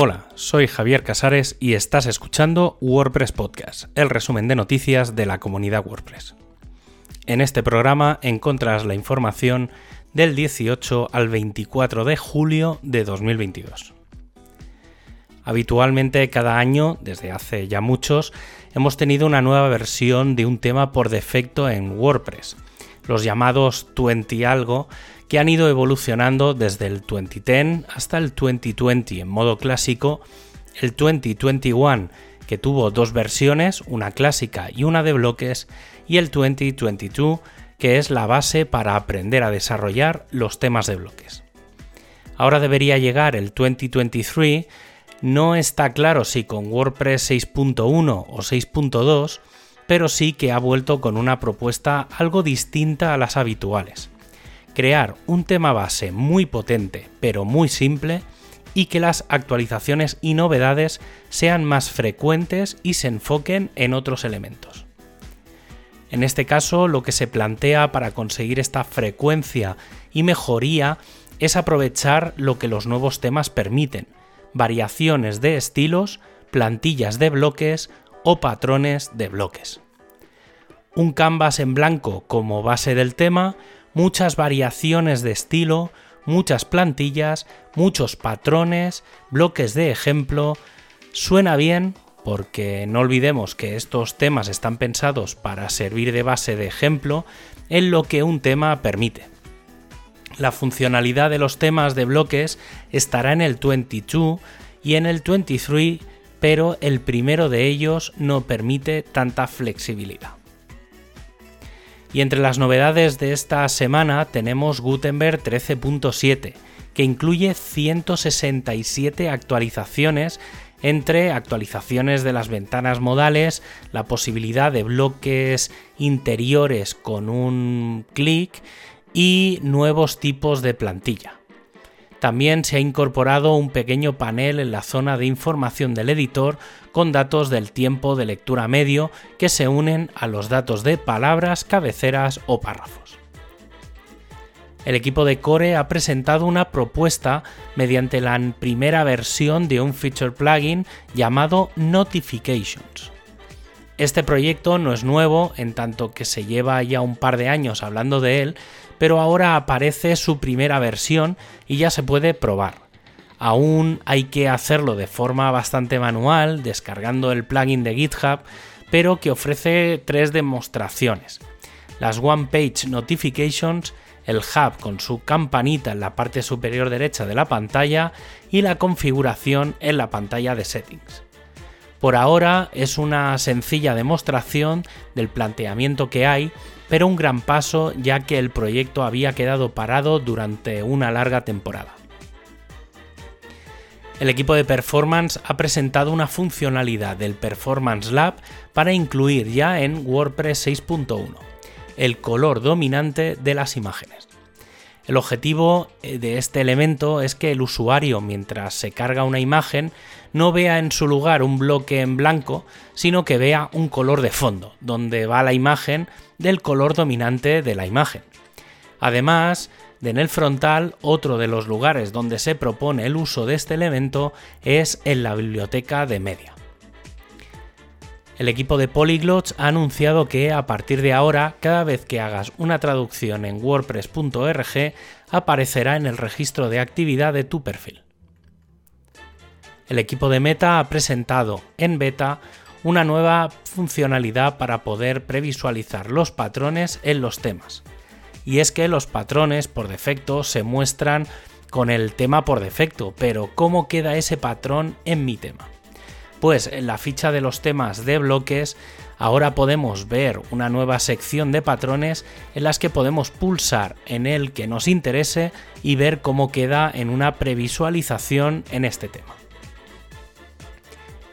Hola, soy Javier Casares y estás escuchando WordPress Podcast, el resumen de noticias de la comunidad WordPress. En este programa encontrarás la información del 18 al 24 de julio de 2022. Habitualmente cada año, desde hace ya muchos, hemos tenido una nueva versión de un tema por defecto en WordPress, los llamados 20 algo, que han ido evolucionando desde el 2010 hasta el 2020 en modo clásico, el 2021 que tuvo dos versiones, una clásica y una de bloques, y el 2022 que es la base para aprender a desarrollar los temas de bloques. Ahora debería llegar el 2023, no está claro si con WordPress 6.1 o 6.2, pero sí que ha vuelto con una propuesta algo distinta a las habituales crear un tema base muy potente pero muy simple y que las actualizaciones y novedades sean más frecuentes y se enfoquen en otros elementos. En este caso, lo que se plantea para conseguir esta frecuencia y mejoría es aprovechar lo que los nuevos temas permiten, variaciones de estilos, plantillas de bloques o patrones de bloques. Un canvas en blanco como base del tema, muchas variaciones de estilo, muchas plantillas, muchos patrones, bloques de ejemplo. Suena bien porque no olvidemos que estos temas están pensados para servir de base de ejemplo en lo que un tema permite. La funcionalidad de los temas de bloques estará en el 22 y en el 23, pero el primero de ellos no permite tanta flexibilidad. Y entre las novedades de esta semana tenemos Gutenberg 13.7, que incluye 167 actualizaciones entre actualizaciones de las ventanas modales, la posibilidad de bloques interiores con un clic y nuevos tipos de plantilla. También se ha incorporado un pequeño panel en la zona de información del editor con datos del tiempo de lectura medio que se unen a los datos de palabras, cabeceras o párrafos. El equipo de Core ha presentado una propuesta mediante la primera versión de un feature plugin llamado Notifications. Este proyecto no es nuevo en tanto que se lleva ya un par de años hablando de él, pero ahora aparece su primera versión y ya se puede probar. Aún hay que hacerlo de forma bastante manual, descargando el plugin de GitHub, pero que ofrece tres demostraciones. Las One Page Notifications, el hub con su campanita en la parte superior derecha de la pantalla y la configuración en la pantalla de settings. Por ahora es una sencilla demostración del planteamiento que hay, pero un gran paso ya que el proyecto había quedado parado durante una larga temporada. El equipo de Performance ha presentado una funcionalidad del Performance Lab para incluir ya en WordPress 6.1, el color dominante de las imágenes. El objetivo eh, de este elemento es que el usuario, mientras se carga una imagen, no vea en su lugar un bloque en blanco, sino que vea un color de fondo, donde va la imagen del color dominante de la imagen. Además, de en el frontal, otro de los lugares donde se propone el uso de este elemento es en la biblioteca de media. El equipo de Polyglots ha anunciado que a partir de ahora, cada vez que hagas una traducción en wordpress.org, aparecerá en el registro de actividad de tu perfil. El equipo de Meta ha presentado en beta una nueva funcionalidad para poder previsualizar los patrones en los temas y es que los patrones por defecto se muestran con el tema por defecto, pero ¿cómo queda ese patrón en mi tema? Pues en la ficha de los temas de bloques ahora podemos ver una nueva sección de patrones en las que podemos pulsar en el que nos interese y ver cómo queda en una previsualización en este tema.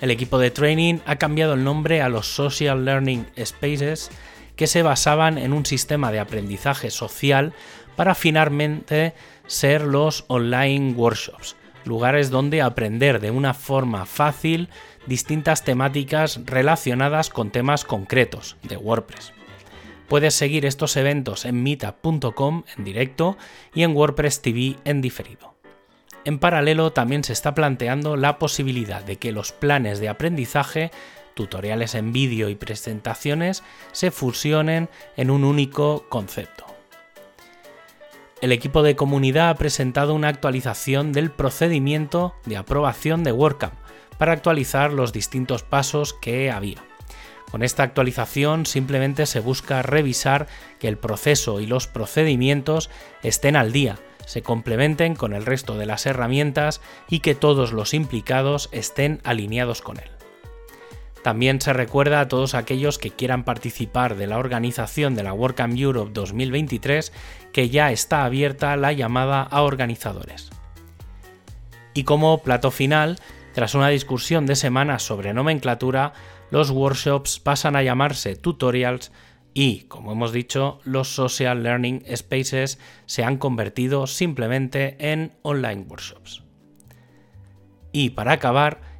El equipo de training ha cambiado el nombre a los Social Learning Spaces que se basaban en un sistema de aprendizaje social para finalmente ser los online workshops, lugares donde aprender de una forma fácil distintas temáticas relacionadas con temas concretos de WordPress. Puedes seguir estos eventos en meetup.com en directo y en WordPress TV en diferido. En paralelo también se está planteando la posibilidad de que los planes de aprendizaje, tutoriales en vídeo y presentaciones se fusionen en un único concepto. El equipo de comunidad ha presentado una actualización del procedimiento de aprobación de WordCamp para actualizar los distintos pasos que había. Con esta actualización simplemente se busca revisar que el proceso y los procedimientos estén al día, se complementen con el resto de las herramientas y que todos los implicados estén alineados con él. También se recuerda a todos aquellos que quieran participar de la organización de la WordCamp Europe 2023 que ya está abierta la llamada a organizadores. Y como plato final, tras una discusión de semanas sobre nomenclatura, los workshops pasan a llamarse tutorials y, como hemos dicho, los Social Learning Spaces se han convertido simplemente en online workshops. Y para acabar,